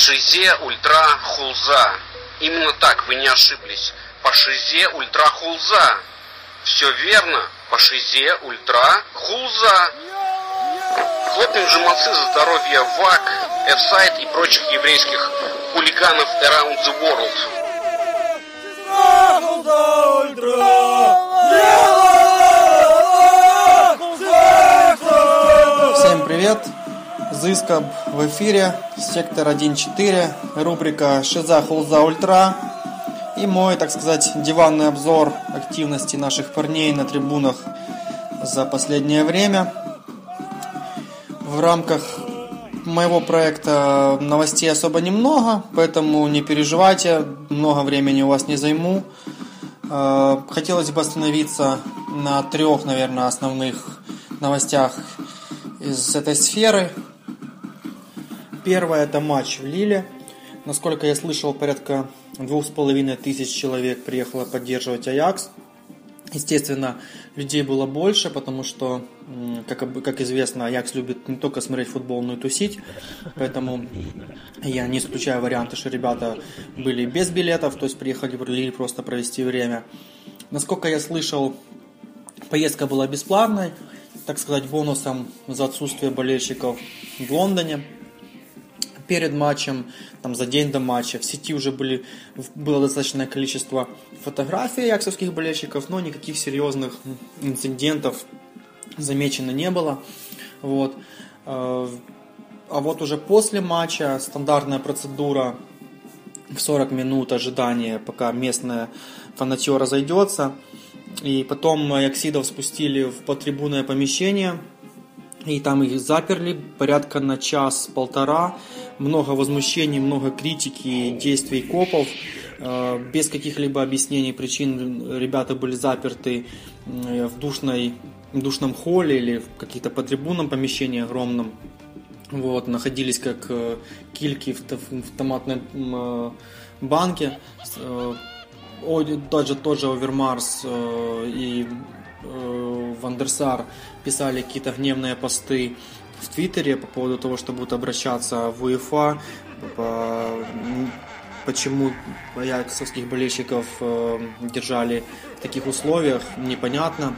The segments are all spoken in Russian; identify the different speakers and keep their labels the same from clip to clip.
Speaker 1: По Шизе Ультра Хулза. Именно так, вы не ошиблись. По Шизе Ультра Хулза. Все верно. По Шизе Ультра Хулза. Хлопнем же молодцы за здоровье VAK, F-Side и прочих еврейских хулиганов around the world.
Speaker 2: Всем привет! Зыскоб в эфире, сектор 1.4, рубрика Шиза Хулза Ультра и мой, так сказать, диванный обзор активности наших парней на трибунах за последнее время. В рамках моего проекта новостей особо немного, поэтому не переживайте, много времени у вас не займу. Э, хотелось бы остановиться на трех, наверное, основных новостях из этой сферы. Первое это матч в Лиле. Насколько я слышал, порядка двух с половиной тысяч человек приехало поддерживать Аякс. Естественно, людей было больше, потому что, как, как известно, Аякс любит не только смотреть футбол, но и тусить. Поэтому я не исключаю варианты, что ребята были без билетов, то есть приехали в Лиль просто провести время. Насколько я слышал, поездка была бесплатной, так сказать, бонусом за отсутствие болельщиков в Лондоне перед матчем, там, за день до матча. В сети уже были, было достаточное количество фотографий яксовских болельщиков, но никаких серьезных инцидентов замечено не было. Вот. Э, а вот уже после матча стандартная процедура в 40 минут ожидания, пока местная фанатье разойдется. И потом Яксидов спустили в потрибунное помещение, и там их заперли порядка на час-полтора много возмущений, много критики действий копов. Э, без каких-либо объяснений причин ребята были заперты в душной, душном холле или в каких-то по трибунам помещении огромном. Вот, находились как э, кильки в, в томатной э, банке. Тот же, тот же Овермарс и Вандерсар писали какие-то гневные посты в Твиттере по поводу того, что будут обращаться в УЕФА, по, почему аяксовских болельщиков э, держали в таких условиях, непонятно.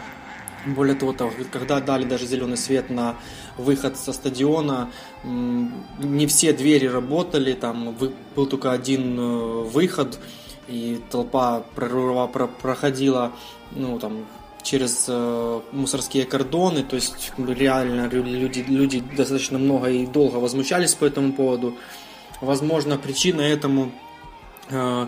Speaker 2: Более того, когда дали даже зеленый свет на выход со стадиона, не все двери работали, там был только один э, выход, и толпа проходила ну, там, через э, мусорские кордоны, то есть реально люди, люди достаточно много и долго возмущались по этому поводу. Возможно, причина этому э,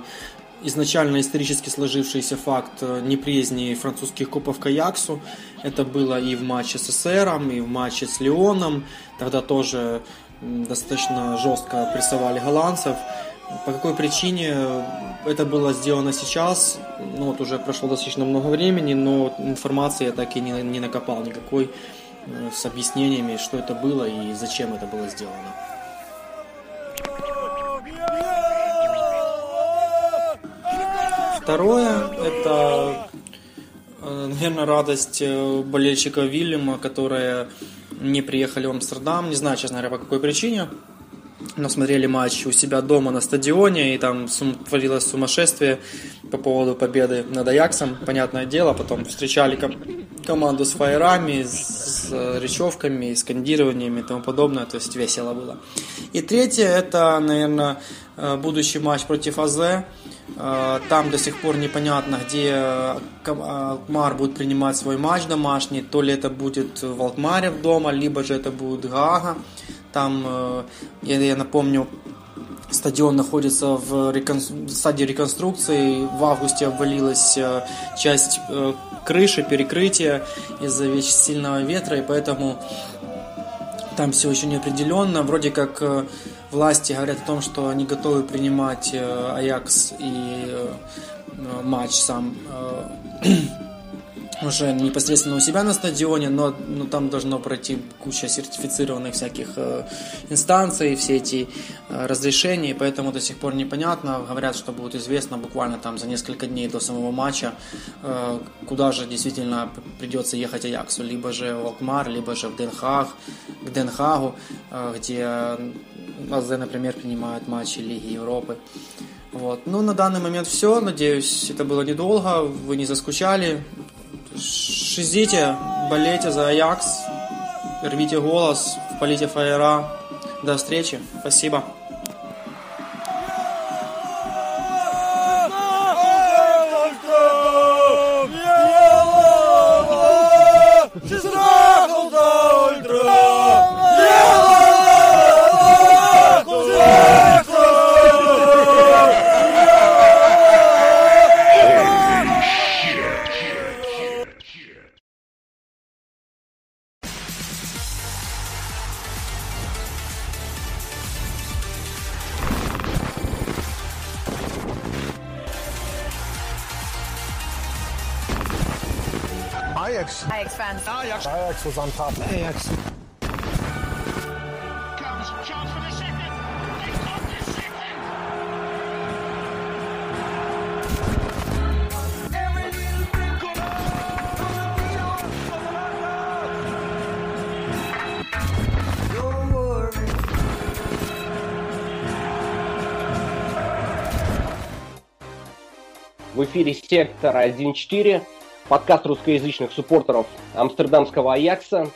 Speaker 2: изначально исторически сложившийся факт э, неприязни французских копов к Аяксу. Это было и в матче с СССРом, и в матче с Леоном. Тогда тоже достаточно жестко прессовали голландцев. По какой причине это было сделано сейчас, ну вот уже прошло достаточно много времени, но информации я так и не, не накопал никакой э, с объяснениями, что это было и зачем это было сделано. Второе, это, э, наверное, радость э, болельщика Вильяма, которые не приехали в Амстердам. Не знаю, честно говоря, по какой причине но смотрели матч у себя дома на стадионе, и там сум, творилось сумасшествие по поводу победы над Аяксом, понятное дело. Потом встречали ком- команду с фаерами, с, с речевками, скандированиями и тому подобное, то есть весело было. И третье, это, наверное, э, будущий матч против АЗ. Э, там до сих пор непонятно, где Алкмар будет принимать свой матч домашний, то ли это будет в Алкмаре дома, либо же это будет Гаага. Там, э, я, я напомню, стадион находится в рекон... стадии реконструкции. В августе обвалилась э, часть э, крыши, перекрытия из-за сильного ветра, и поэтому там все еще не определенно. Вроде как власти говорят о том, что они готовы принимать Аякс и матч сам уже непосредственно у себя на стадионе, но ну, там должно пройти куча сертифицированных всяких э, инстанций, все эти э, разрешения, поэтому до сих пор непонятно. Говорят, что будет известно буквально там за несколько дней до самого матча, э, куда же действительно придется ехать Аяксу, либо же в Алкмар, либо же в Денхаг, к Денхагу, э, где АЗ, например, принимают матчи Лиги Европы. Вот. Ну, на данный момент все. Надеюсь, это было недолго. Вы не заскучали. Шизите, болейте за Аякс, рвите голос, полите фаера. До встречи. Спасибо.
Speaker 3: Ajax. Was on top. Ajax.
Speaker 4: Second.
Speaker 5: В эфире «Сектор 1.4», подкаст русскоязычных суппортеров амстердамского Аякса.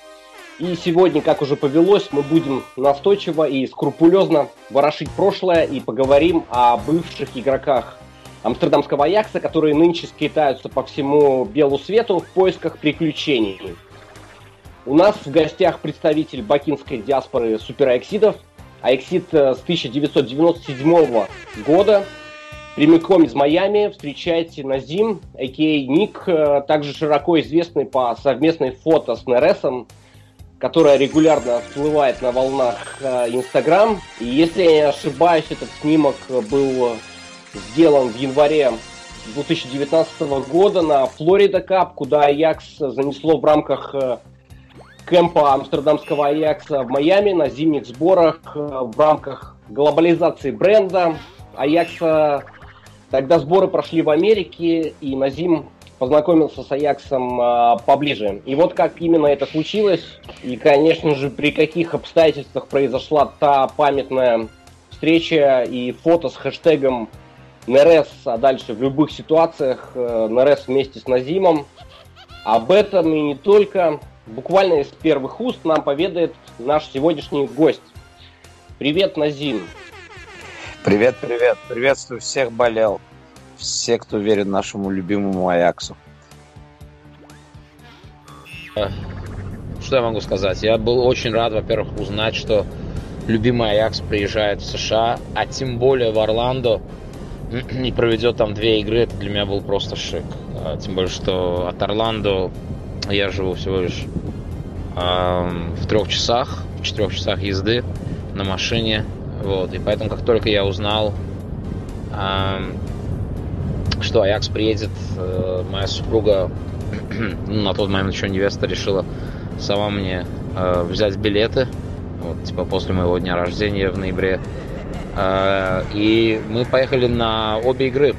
Speaker 5: И сегодня, как уже повелось, мы будем настойчиво и скрупулезно ворошить прошлое и поговорим о бывших игроках амстердамского Аякса, которые нынче скитаются по всему белу свету в поисках приключений. У нас в гостях представитель бакинской диаспоры супераексидов, Аексид э, с 1997 года, прямиком из Майами. Встречайте Назим, а.к.а. Ник, э, также широко известный по совместной фото с Нересом, которая регулярно всплывает на волнах э, Инстаграм. И если я не ошибаюсь, этот снимок был сделан в январе 2019 года на Флорида Кап, куда Аякс занесло в рамках э, кемпа амстердамского Аякса в Майами на зимних сборах в рамках глобализации бренда. Аякса Тогда сборы прошли в Америке, и Назим познакомился с Аяксом э, поближе. И вот как именно это случилось, и, конечно же, при каких обстоятельствах произошла та памятная встреча и фото с хэштегом Нерес, а дальше в любых ситуациях э, Нерес вместе с Назимом. Об этом и не только. Буквально из первых уст нам поведает наш сегодняшний гость. Привет, Назим.
Speaker 6: Привет, привет. Приветствую всех болел. Все, кто верит нашему любимому Аяксу.
Speaker 7: Что я могу сказать? Я был очень рад, во-первых, узнать, что любимый Аякс приезжает в США, а тем более в Орландо и проведет там две игры. Это для меня был просто шик. А, тем более, что от Орландо я живу всего лишь э, в трех часах, в четырех часах езды на машине. Вот, и поэтому, как только я узнал, что Аякс приедет, э, моя супруга, ну, на тот момент еще невеста, решила сама мне э, взять билеты, вот, типа после моего дня рождения в ноябре. Э, и мы поехали на обе игры.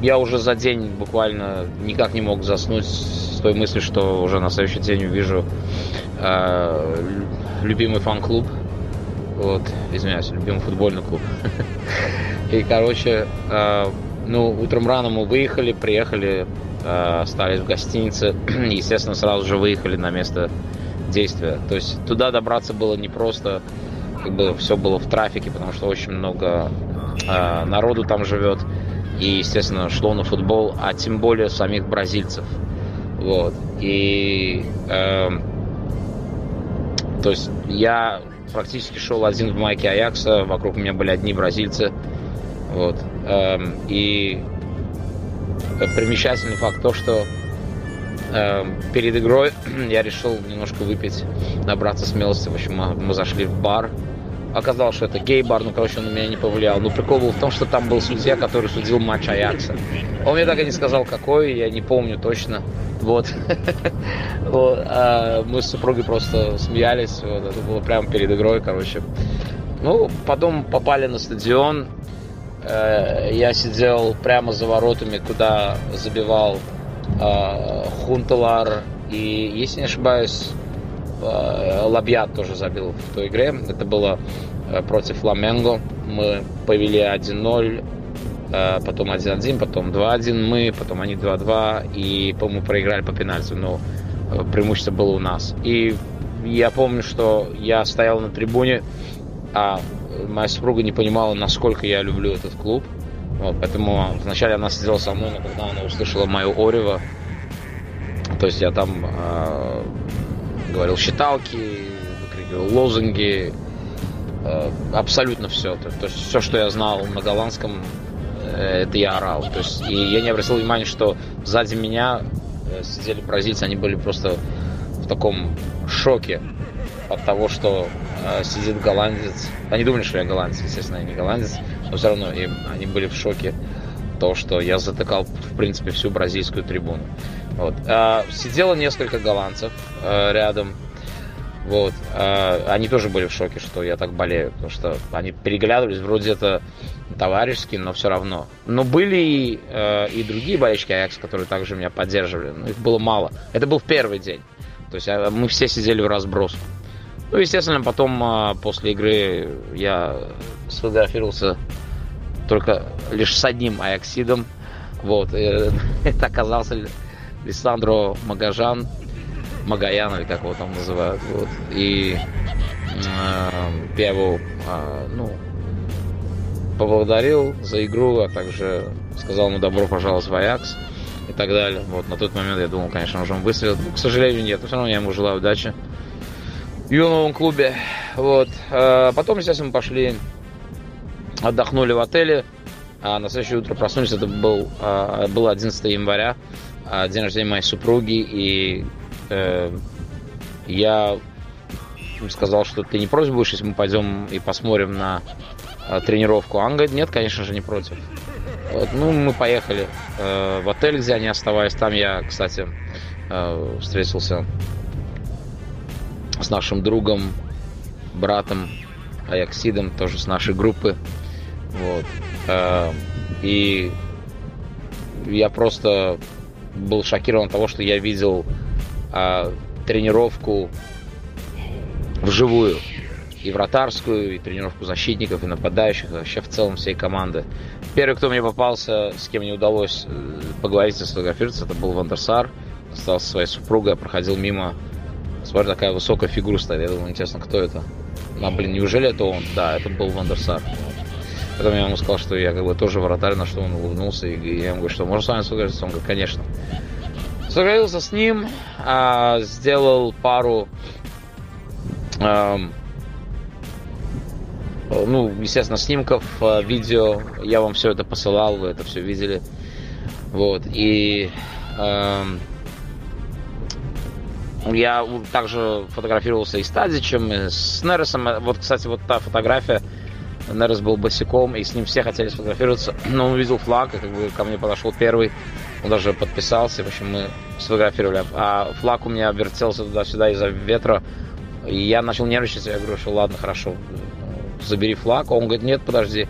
Speaker 7: Я уже за день буквально никак не мог заснуть с той мыслью, что уже на следующий день увижу любимый фан-клуб вот, извиняюсь, любимый футбольный клуб. И, короче, э, ну, утром рано мы выехали, приехали, э, остались в гостинице, естественно, сразу же выехали на место действия. То есть туда добраться было непросто, как бы все было в трафике, потому что очень много э, народу там живет, и, естественно, шло на футбол, а тем более самих бразильцев. Вот. И э, то есть я практически шел один в майке Аякса, вокруг меня были одни бразильцы. Вот. Эм, и примечательный факт то, что эм, перед игрой я решил немножко выпить, набраться смелости. В общем, мы, зашли в бар, Оказалось, что это гей-бар, ну, короче, он на меня не повлиял. Но прикол был в том, что там был судья, который судил матч Аякса. Он мне так и не сказал, какой, я не помню точно. Вот. А мы с супругой просто смеялись. Вот. Это было прямо перед игрой, короче. Ну, потом попали на стадион. Э, я сидел прямо за воротами, куда забивал э, Хунтелар. И, если не ошибаюсь, Лабьят тоже забил в той игре. Это было против Фламенго. Мы повели 1-0, потом 1-1, потом 2-1 мы, потом они 2-2. И, по-моему, проиграли по пенальти, но преимущество было у нас. И я помню, что я стоял на трибуне, а моя супруга не понимала, насколько я люблю этот клуб. Вот, поэтому вначале она сидела со мной, но когда она услышала мою Орева, то есть я там э, говорил считалки, выкрикивал лозунги, э, абсолютно все. То, есть все, что я знал на голландском, э, это я орал. То есть, и я не обратил внимания, что сзади меня э, сидели бразильцы, они были просто в таком шоке от того, что сидит голландец. Они думали, что я голландец, естественно, я не голландец, но все равно им, они были в шоке то, что я затыкал, в принципе, всю бразильскую трибуну. Вот. А, сидело несколько голландцев а, рядом. Вот. А, они тоже были в шоке, что я так болею, потому что они переглядывались, вроде это товарищески, но все равно. Но были и, э, и другие болельщики Аякс, которые также меня поддерживали, но их было мало. Это был первый день. То есть мы все сидели в разброс. Ну, естественно, потом а, после игры я сфотографировался только лишь с одним Аяксидом. Вот. Это оказался Лиссандро Магажан, Магаян, или как его там называют. Вот. И э, я его э, ну, поблагодарил за игру, а также сказал ему добро пожаловать в Аякс и так далее. Вот. На тот момент я думал, конечно, уже он выстрелит. Ну, к сожалению, нет. Но все равно я ему желаю удачи в новом клубе. Вот. А потом, естественно, пошли, отдохнули в отеле. А на следующее утро проснулись. Это был, а, было 11 января, день рождения моей супруги. И э, я сказал, что ты не против будешь, если мы пойдем и посмотрим на э, тренировку. Он говорит, нет, конечно же, не против. Вот, ну, мы поехали э, в отель, где они оставались. Там я, кстати, э, встретился с нашим другом, братом Аяксидом, тоже с нашей группы. Вот. Э, и я просто был шокирован того, что я видел а, тренировку вживую. И вратарскую, и тренировку защитников, и нападающих, и вообще в целом всей команды. Первый, кто мне попался, с кем мне удалось э, поговорить и сфотографироваться, это был Вандерсар. Остался со своей супругой, проходил мимо Смотри, такая высокая фигура стоит. Я думаю, интересно, кто это? А, блин, неужели это он? Да, это был Вандерсар. Потом я ему сказал, что я как бы тоже вратарь, на что он улыбнулся. И я ему говорю, что можно с вами сфотографироваться? Он говорит, конечно. Сфотографировался с ним, а, сделал пару а, ну, естественно, снимков, а, видео. Я вам все это посылал, вы это все видели. Вот. И я также фотографировался и с Тадичем, и с Нересом. Вот, кстати, вот та фотография. Нерес был босиком, и с ним все хотели сфотографироваться. Но он увидел флаг, и как бы ко мне подошел первый. Он даже подписался, в общем, мы сфотографировали. А флаг у меня вертелся туда-сюда из-за ветра. И я начал нервничать, я говорю, что ладно, хорошо, забери флаг. Он говорит, нет, подожди.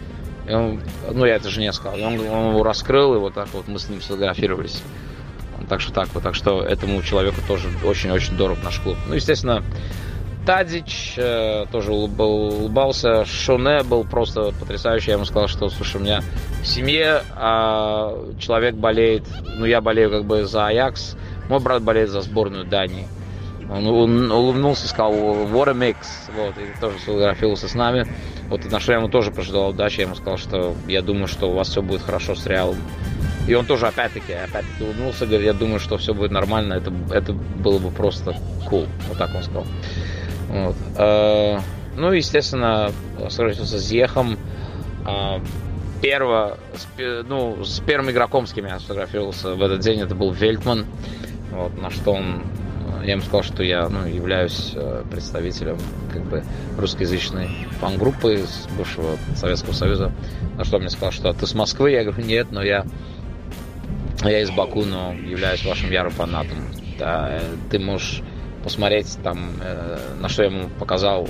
Speaker 7: Он, ну, я это жене сказал. Он, он его раскрыл, и вот так вот мы с ним сфотографировались. Так что так вот, так что этому человеку тоже очень-очень дорог наш клуб. Ну, естественно, Тадич э, тоже улыбался. Шоне был просто потрясающий. Я ему сказал, что, слушай, у меня в семье э, человек болеет, ну, я болею как бы за Аякс, мой брат болеет за сборную Дании. Он, он улыбнулся и сказал, what a mix. Вот, и тоже сфотографировался с нами. Вот, и на что я ему тоже пожелал удачи. Я ему сказал, что я думаю, что у вас все будет хорошо с Реалом. И он тоже опять-таки, опять-таки улыбнулся, говорит, я думаю, что все будет нормально, это, это было бы просто cool. Вот так он сказал. Вот. Э, ну, естественно, сразился с Ехом. Э, перво, ну, с первым игроком, с кем я сфотографировался в этот день, это был Вельтман. Вот, на что он я ему сказал, что я ну, являюсь э, представителем как бы русскоязычной фан-группы из бывшего Советского Союза. На что он мне сказал, что ты с Москвы? Я говорю, нет, но я, я из Баку, но являюсь вашим ярым фанатом. Да, э, ты можешь посмотреть там, на что я ему показал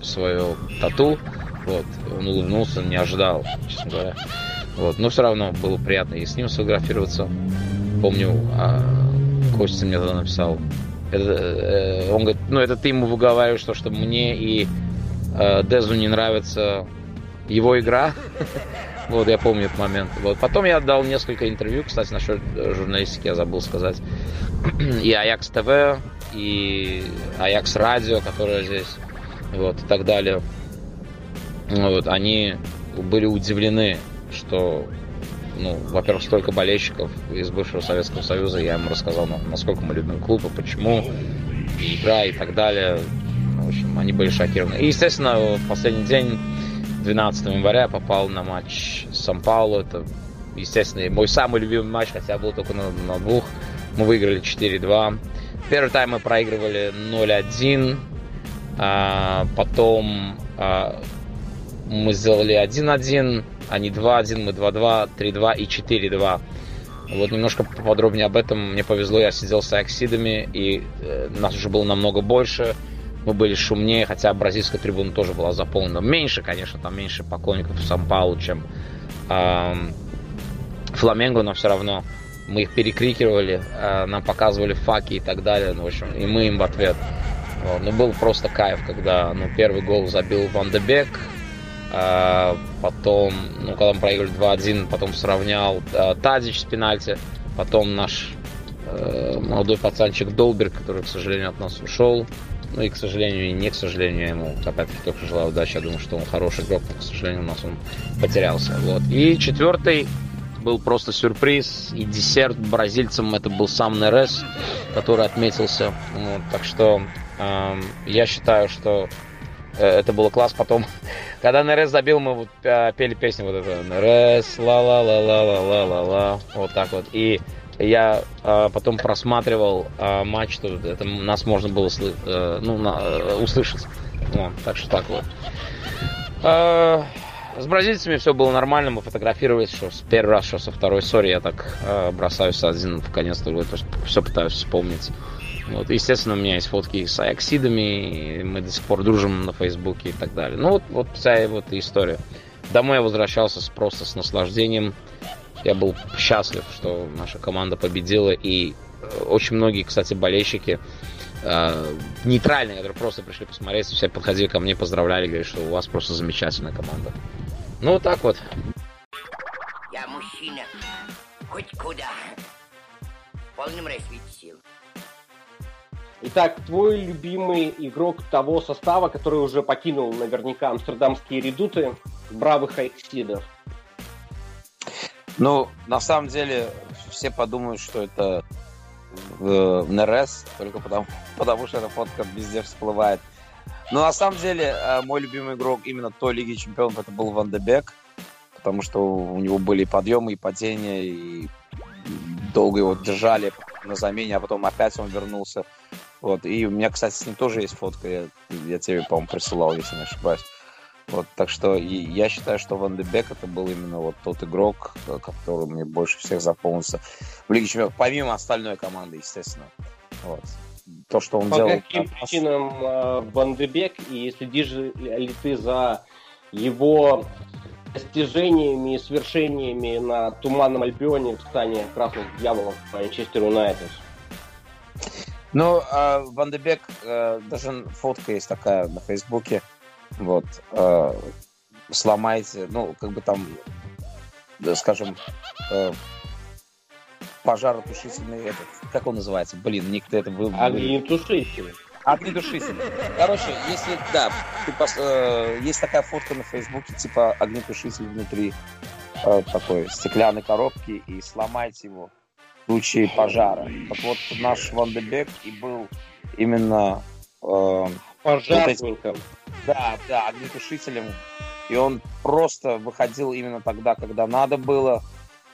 Speaker 7: свою тату. Вот, он улыбнулся, не ожидал, честно говоря. Вот, но все равно было приятно и с ним сфотографироваться. Помню, а, Костя мне тогда написал. Это, э, он говорит, ну это ты ему выговариваешь, то, что мне и э, Дезу не нравится его игра. вот, я помню этот момент. Вот. Потом я дал несколько интервью, кстати, насчет журналистики я забыл сказать. и Аякс ТВ, и Аякс Радио, которое здесь, вот, и так далее. Вот, они были удивлены, что ну, во-первых, столько болельщиков из бывшего Советского Союза, я им рассказал, насколько мы любим клуб, и почему, и игра, и так далее. В общем, они были шокированы. И, естественно, в последний день, 12 января, попал на матч Сан-Паулу. Это, естественно, мой самый любимый матч, хотя был только на, на двух. Мы выиграли 4-2. Первый тайм мы проигрывали 0-1. А, потом а, мы сделали 1-1. Они 2-1, мы 2-2, 3-2 и 4-2. Вот немножко поподробнее об этом. Мне повезло, я сидел с Аксидами, и э, нас уже было намного больше. Мы были шумнее, хотя бразильская трибуна тоже была заполнена. Меньше, конечно, там меньше поклонников в Сан-Паулу, чем э, Фламенго, но все равно мы их перекрикивали, э, нам показывали факи и так далее. Ну, в общем, и мы им в ответ. Ну, был просто кайф, когда ну, первый гол забил Ван де а, потом, ну, когда мы проиграли 2-1, потом сравнял а, Тадич с пенальти. Потом наш э, молодой пацанчик Долберг, который, к сожалению, от нас ушел. Ну и, к сожалению, и не к сожалению, ему опять-таки только желаю удачи. Я думаю, что он хороший игрок, но, к сожалению, у нас он потерялся. Вот. И четвертый был просто сюрприз. И десерт бразильцам это был сам Нерес, который отметился. Вот. Так что э, я считаю, что Э, это было класс. Потом, когда НРС забил, мы вот э, пели песню вот эту. НРС, ла-ла-ла-ла-ла-ла-ла-ла. Вот так вот. И я э, потом просматривал э, матч, то это нас можно было э, ну, на, э, услышать. Вот, так что так вот. С бразильцами все было нормально, мы фотографировались, что с первый раз, что со второй ссоры я так э, бросаюсь один в конец, то все пытаюсь вспомнить. Вот, естественно, у меня есть фотки с Аяксидами, мы до сих пор дружим на Фейсбуке и так далее. Ну вот, вот вся вот история. Домой я возвращался с, просто с наслаждением. Я был счастлив, что наша команда победила. И э, очень многие, кстати, болельщики э, нейтральные, которые просто пришли посмотреть, все подходили ко мне, поздравляли, говорили, что у вас просто замечательная команда. Ну вот так вот.
Speaker 8: Я мужчина, хоть куда, в полном сил.
Speaker 5: Итак, твой любимый игрок того состава, который уже покинул наверняка амстердамские редуты, бравых Айксидов.
Speaker 6: Ну, на самом деле, все подумают, что это э, НРС, только потому, потому что эта фотка везде всплывает. Но на самом деле, э, мой любимый игрок именно той Лиги Чемпионов это был Ван де Бек, потому что у него были подъемы и падения, и долго его держали на замене, а потом опять он вернулся. Вот. И у меня, кстати, с ним тоже есть фотка. Я, я тебе, по-моему, присылал, если не ошибаюсь. Вот, так что я считаю, что Ван де это был именно вот тот игрок, который мне больше всех запомнился в Лиге Чемпионов, помимо остальной команды, естественно. Вот. То, что он
Speaker 5: По
Speaker 6: делал...
Speaker 5: По каким причинам э, Ван де Бек, и следишь ли ты за его достижениями и свершениями на Туманном Альбионе в стане красных дьяволов Манчестер Юнайтед?
Speaker 6: Ну, э, Ван де Бек, э, даже фотка есть такая на Фейсбуке, вот, э, сломайте, ну, как бы там, скажем, э, пожаротушительный, этот, как он называется? Блин, никто это был...
Speaker 5: Огнетушитель.
Speaker 6: Огнетушитель. Короче, если, да, ты э, есть такая фотка на Фейсбуке, типа огнетушитель внутри э, такой стеклянной коробки, и сломайте его случае пожара. Так вот, наш Ван де Бек и был именно...
Speaker 5: Э, Пожарником. Вот
Speaker 6: да, да, огнетушителем. И он просто выходил именно тогда, когда надо было.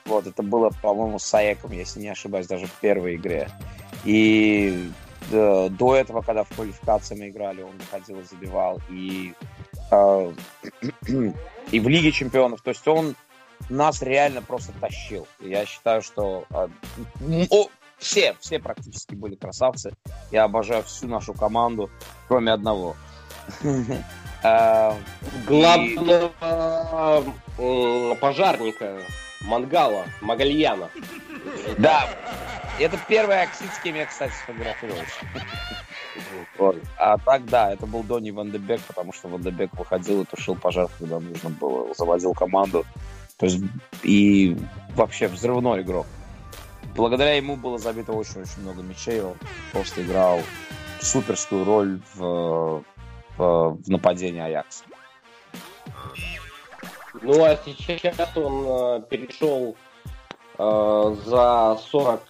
Speaker 6: Вот, это было, по-моему, с Аеком, если не ошибаюсь, даже в первой игре. И
Speaker 7: э, до этого, когда в квалификации мы играли, он выходил и забивал. И, э, и в Лиге чемпионов. То есть он нас реально просто тащил. Я считаю, что э, о, все, все практически были красавцы. Я обожаю всю нашу команду, кроме одного.
Speaker 5: Э, Главного пожарника Мангала, Магальяна.
Speaker 7: Да, это первый оксид, с кем я, кстати, сфотографировался. А так, да, это был Донни Ван де Бек, потому что Ван де Бек выходил и тушил пожар, когда нужно было, заводил команду. То есть, и вообще взрывной игрок. Благодаря ему было забито очень-очень много мячей, он просто играл суперскую роль в, в, в нападении Аякса.
Speaker 5: Ну а сейчас он э, перешел э, за 40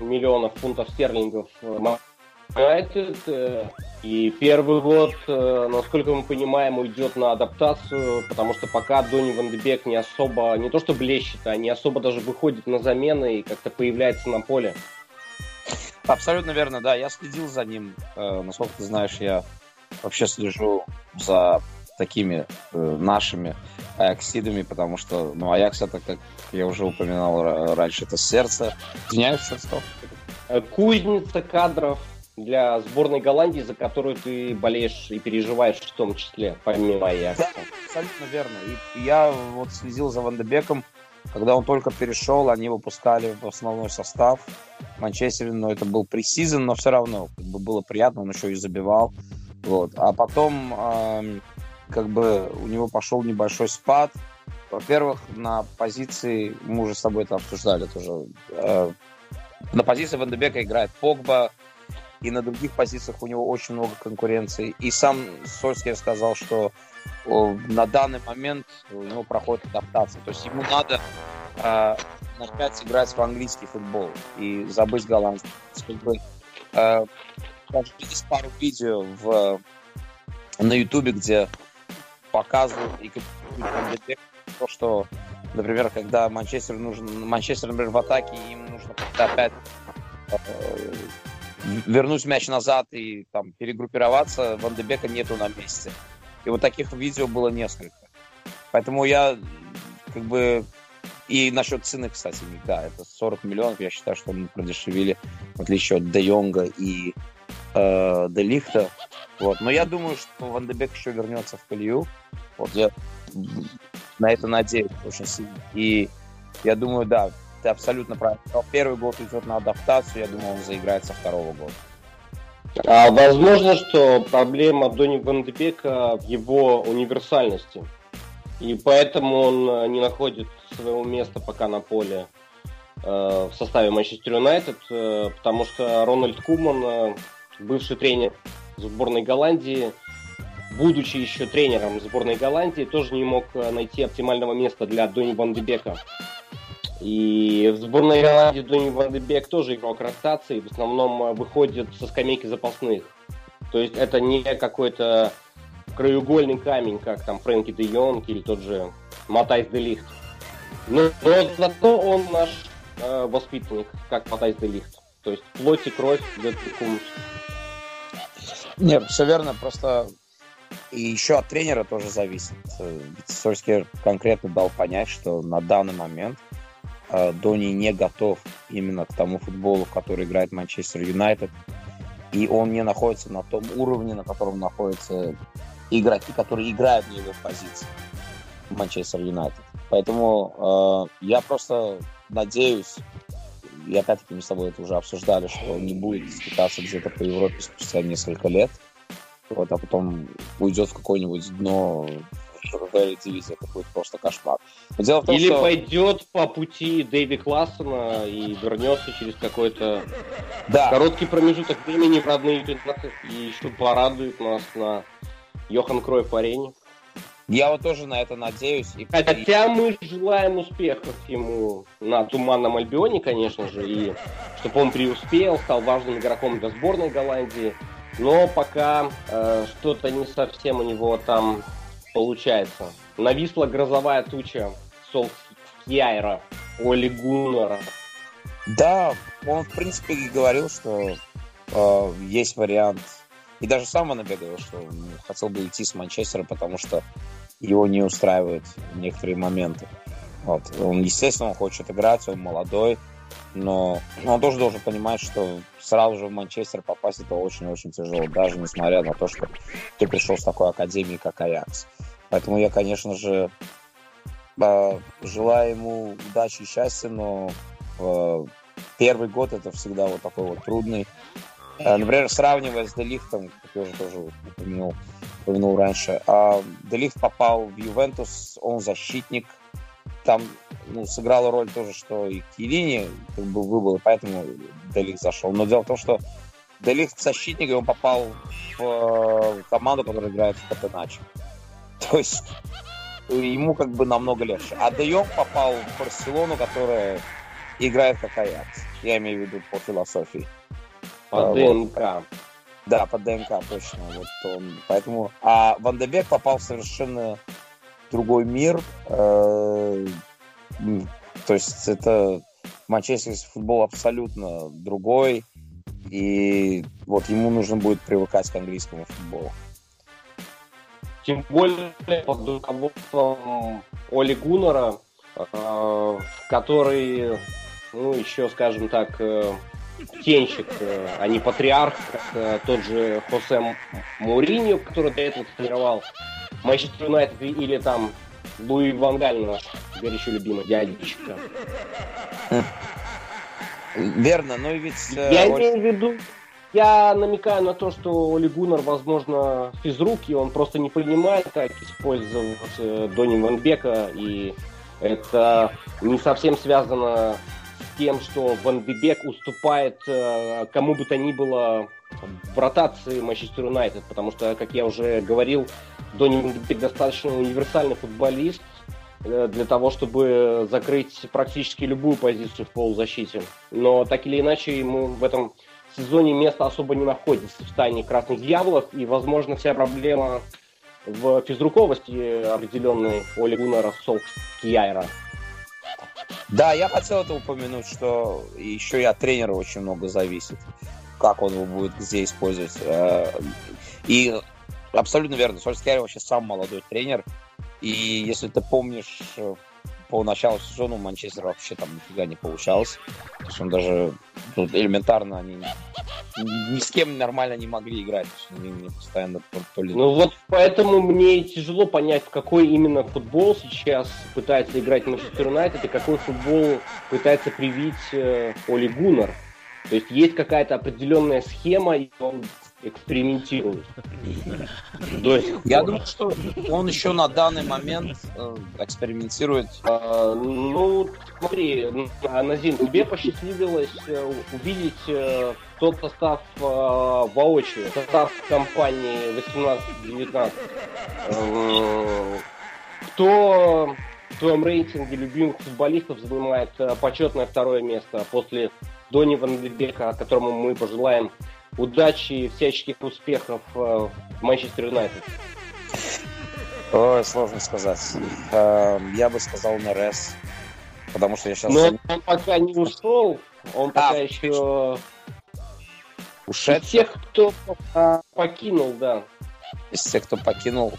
Speaker 5: миллионов фунтов стерлингов Юнайтед. Э, и первый год, э, насколько мы понимаем, уйдет на адаптацию, потому что пока Донни Ван Дебек не особо, не то что блещет, а не особо даже выходит на замены и как-то появляется на поле.
Speaker 7: Абсолютно верно, да. Я следил за ним. Э, насколько ты знаешь, я вообще слежу за такими э, нашими аяксидами, потому что, ну, Аякс это, как я уже упоминал раньше, это сердце. Извиняюсь, что
Speaker 5: э, Кузница кадров для сборной Голландии, за которую ты болеешь и переживаешь в том числе, помимо Аякса.
Speaker 7: Да, абсолютно верно. И я вот следил за Вандебеком, когда он только перешел, они выпускали в основной состав Манчестер, но это был пресизон, но все равно как бы было приятно, он еще и забивал. Вот. А потом э, как бы у него пошел небольшой спад. Во-первых, на позиции, мы уже с тобой это обсуждали тоже, э, на позиции Вандебека играет Погба, и на других позициях у него очень много конкуренции. И сам Сольский сказал, что о, на данный момент у него проходит адаптация. То есть ему надо э, начать играть в английский футбол и забыть голландский. Как бы, э, пару видео в, на Ютубе, где показывают и то, что, например, когда Манчестер нужен, Манчестер, например, в атаке, им нужно опять э, вернуть мяч назад и там перегруппироваться, Ван Дебека нету на месте. И вот таких видео было несколько. Поэтому я как бы... И насчет цены, кстати, да, это 40 миллионов. Я считаю, что мы продешевили, в отличие от Де Йонга и э, Де Лихта. Вот. Но я думаю, что Ван Дебек еще вернется в колею. Вот я на это надеюсь очень сильно. И я думаю, да, ты абсолютно правильно Первый год идет на адаптацию, я думаю, он заиграет со второго года.
Speaker 5: А возможно, что проблема Дони Вандебека в его универсальности. И поэтому он э, не находит своего места пока на поле э, в составе Манчестер Юнайтед, э, потому что Рональд Куман, бывший тренер сборной Голландии, будучи еще тренером сборной Голландии, тоже не мог э, найти оптимального места для Дони Ван Дебека. И в сборной Голландии Дони Ван Дебек тоже игрок ротации, в основном э, выходит со скамейки запасных. То есть это не какой-то краеугольный камень, как там Фрэнки де Йонг или тот же Матайс де Лихт. Но, но зато он наш э, воспитанник, как Матайс де Лихт. То есть плоть и кровь Дед
Speaker 7: Нет, все верно, просто и еще от тренера тоже зависит. Ведь конкретно дал понять, что на данный момент э, Дони не готов именно к тому футболу, в который играет Манчестер Юнайтед. И он не находится на том уровне, на котором находятся игроки, которые играют на его позиции Манчестер Юнайтед. Поэтому э, я просто надеюсь, и опять-таки мы с тобой это уже обсуждали, что он не будет скитаться где-то по Европе спустя несколько лет, вот, а потом уйдет в какое-нибудь дно в дивизии, это будет просто кошмар.
Speaker 5: Но дело в том, Или что... пойдет по пути Дэви Классона и вернется через какой-то да. короткий промежуток времени в родные и еще порадует нас на Йохан Кройф арене.
Speaker 7: Я вот тоже на это надеюсь. И...
Speaker 5: Хотя мы желаем успехов ему на Туманном Альбионе, конечно же, и чтобы он преуспел, стал важным игроком для сборной Голландии. Но пока э, что-то не совсем у него там получается. Нависла грозовая туча
Speaker 7: э, есть вариант. И даже сам Ван говорил, что хотел бы идти с Манчестера, потому что его не устраивают некоторые моменты. Вот. Он, естественно, он хочет играть, он молодой, но он тоже должен понимать, что сразу же в Манчестер попасть это очень-очень тяжело, даже несмотря на то, что ты пришел с такой академии, как Аякс. Поэтому я, конечно же, э, желаю ему удачи и счастья, но э, первый год это всегда вот такой вот трудный. Э, например, сравнивая с Делихтом, как я уже тоже упомянул, упомянул раньше, Делихт попал в Ювентус, он защитник, там ну, сыграла роль тоже, что и Киелини как бы выбыл, и поэтому Делих зашел. Но дело в том, что Делих защитник, и он попал в э, команду, которая играет в Катеначе. То есть ему как бы намного легче. А Де Йонг попал в Барселону, которая играет как Аякс. Я имею в виду по философии.
Speaker 5: По а, ДНК. Вот.
Speaker 7: Да, по ДНК, точно. Вот он. Поэтому... А Ван Дебек попал в совершенно другой мир. Э, то есть это манчестерский футбол абсолютно другой. И вот ему нужно будет привыкать к английскому футболу.
Speaker 5: Тем более под руководством Оли Гуннера, э, который, ну, еще, скажем так, э, птенчик, а не патриарх, как тот же Хосе Муриньо, который до этого тренировал Манчестер Юнайтед или там Луи Вангаль наш горячо любимый дядечка.
Speaker 7: Верно, но ведь...
Speaker 5: Э, я имею в виду, я намекаю на то, что Оли Гуннер, возможно, физрук, и он просто не понимает, как использовать э, Дони Ванбека, и это не совсем связано с тем, что Ван Бибек уступает э, кому бы то ни было в ротации Манчестер Юнайтед, потому что, как я уже говорил, Донни Вандебек достаточно универсальный футболист для того, чтобы закрыть практически любую позицию в полузащите. Но так или иначе ему в этом сезоне место особо не находится в стане красных дьяволов, и, возможно, вся проблема в физруковости определенной Оли Гуннера Солкьяйра.
Speaker 7: Да, я хотел это упомянуть, что еще и от тренера очень много зависит, как он его будет где использовать. Э, и Абсолютно верно. Сольскияр вообще сам молодой тренер. И если ты помнишь, э, по началу сезона у Манчестера вообще там нифига не получалось. То есть он даже тут элементарно они ни с кем нормально не могли играть. Они, постоянно
Speaker 5: то ли... Ну вот поэтому мне тяжело понять, в какой именно футбол сейчас пытается играть Манчестер Юнайтед и какой футбол пытается привить э, Оли Гуннер. То есть есть какая-то определенная схема, и он экспериментирует.
Speaker 7: Я думаю, что он еще на данный момент э, экспериментирует.
Speaker 5: А, ну, смотри, Назин, тебе посчастливилось э, увидеть э, тот состав воочию, состав компании 18-19. Кто в твоем рейтинге любимых футболистов занимает почетное второе место после Дони Ван которому мы пожелаем удачи и всяческих успехов э, в Манчестер Юнайтед?
Speaker 7: Ой, сложно сказать. Эм, я бы сказал Нерес. Потому что я сейчас...
Speaker 5: Но он пока не ушел, он а, пока еще...
Speaker 7: Ушед?
Speaker 5: Из тех, кто а, покинул, да.
Speaker 7: Из тех, кто покинул.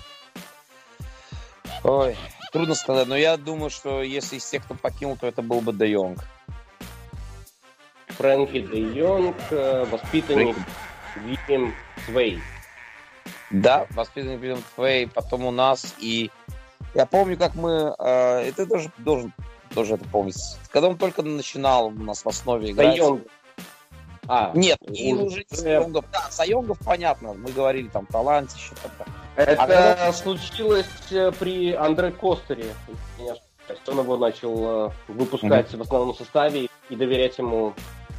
Speaker 7: Ой, трудно сказать, но я думаю, что если из тех, кто покинул, то это был бы Де Йонг.
Speaker 5: Фрэнки Де Йонг, э, воспитанник Вильям Свей.
Speaker 7: Да, воспитанник Вильям Свей, потом у нас и... Я помню, как мы... Э, это даже должен тоже это помнить. Когда он только начинал у нас в основе играть... Сайонг. А, Нет, и уже Сайонгов. Да, Сайонгов, понятно. Мы говорили там талантище. Там,
Speaker 5: Это а когда... случилось э, при Андре Костере. Он его начал выпускать mm-hmm. в основном составе и доверять ему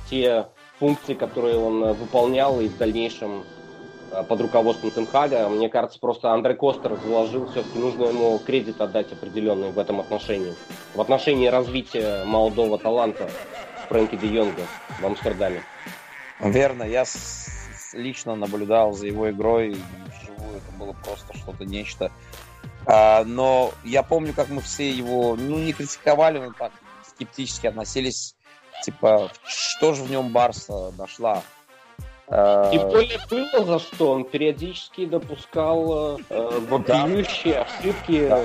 Speaker 5: те функции, которые он э, выполнял и в дальнейшем э, под руководством Тенхага. Мне кажется, просто Андрей Костер заложил, все-таки нужно ему кредит отдать определенный в этом отношении. В отношении развития молодого таланта Фрэнки Де Йонга в Амстердаме.
Speaker 7: Верно, я лично наблюдал за его игрой вживую, это было просто что-то нечто. А, но я помню, как мы все его, ну, не критиковали, но так скептически относились Типа, что же в нем Барса нашла?
Speaker 5: А, Тем более было за что, он периодически допускал э, вопиющие ошибки. Да.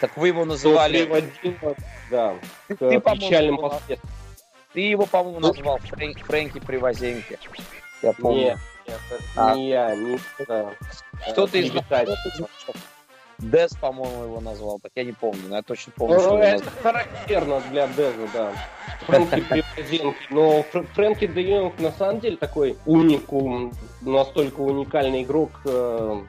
Speaker 7: Так вы его называли...
Speaker 5: Приводило, да, к ты, печальным последствиям.
Speaker 7: Ты его, по-моему, назвал Фрэнк, Фрэнки Привозенки. Я помню.
Speaker 5: Нет, нет, а. не я, не да.
Speaker 7: Что ты из Дез, по-моему, его назвал, так я не помню, но я точно помню, ну, что
Speaker 5: Это характерно для Деза, да. Фрэнки Привозенки. Но Фрэнки Де Йонг на самом деле такой уникум, настолько уникальный игрок, э,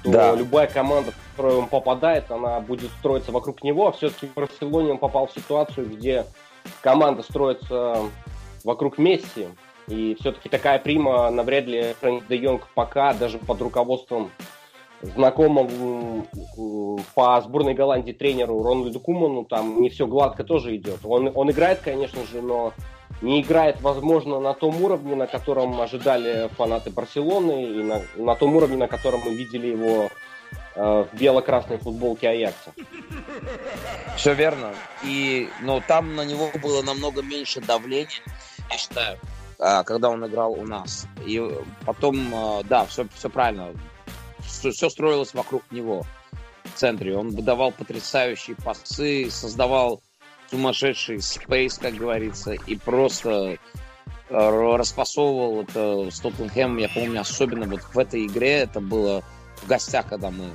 Speaker 5: что да. любая команда, в которую он попадает, она будет строиться вокруг него. А все-таки в Барселоне он попал в ситуацию, где команда строится вокруг Месси. И все-таки такая прима навряд ли Фрэнк Де Йонг пока даже под руководством знакомому по сборной Голландии тренеру Рональду Куману там не все гладко тоже идет. Он, он играет, конечно же, но не играет, возможно, на том уровне, на котором ожидали фанаты Барселоны, и на, на том уровне, на котором мы видели его э, в бело-красной футболке Аякса.
Speaker 7: Все верно. И, но там на него было намного меньше давления, я считаю, а, когда он играл у нас. И потом, э, да, все, все правильно все строилось вокруг него в центре. Он выдавал потрясающие пасы, создавал сумасшедший спейс, как говорится, и просто э, распасовывал это с Тоттенхэмом, я помню, особенно вот в этой игре, это было в гостях, когда мы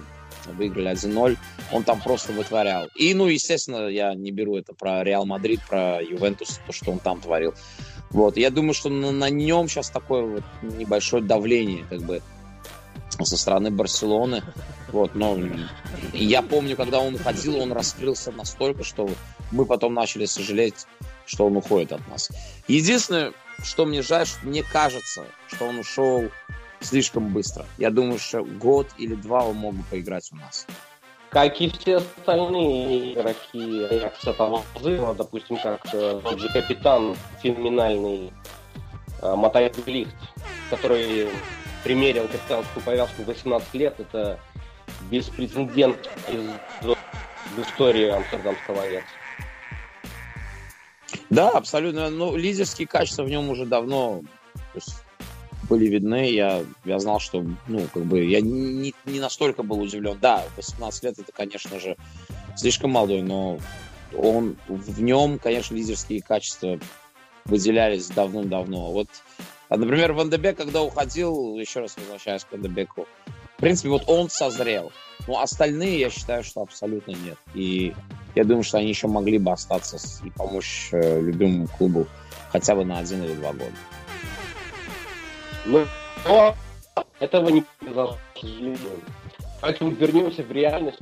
Speaker 7: выиграли 1-0, он там просто вытворял. И, ну, естественно, я не беру это про Реал Мадрид, про Ювентус, то, что он там творил. Вот, я думаю, что на, на нем сейчас такое вот небольшое давление, как бы, со стороны Барселоны. Вот, но я помню, когда он уходил, он раскрылся настолько, что мы потом начали сожалеть, что он уходит от нас. Единственное, что мне жаль, что мне кажется, что он ушел слишком быстро. Я думаю, что год или два он мог бы поиграть у нас.
Speaker 5: Как и все остальные игроки Аякса того взрыва, допустим, как э, тот же капитан феноменальный э, Матай Лихт, который примерил капитанскую повязку в 18 лет, это беспрецедент из, в истории амстердамского Аякса.
Speaker 7: Да, абсолютно. Ну, лидерские качества в нем уже давно были видны. Я, я знал, что, ну, как бы, я не, не настолько был удивлен. Да, 18 лет это, конечно же, слишком молодой, но он, в нем, конечно, лидерские качества выделялись давным-давно. Вот а, например, Ван Дебек, когда уходил, еще раз возвращаясь к Ван Дебеку, в принципе, вот он созрел. Но остальные, я считаю, что абсолютно нет. И я думаю, что они еще могли бы остаться и помочь э, любимому клубу хотя бы на один или два года.
Speaker 5: Ну, но этого не произошло, Поэтому вернемся в реальность.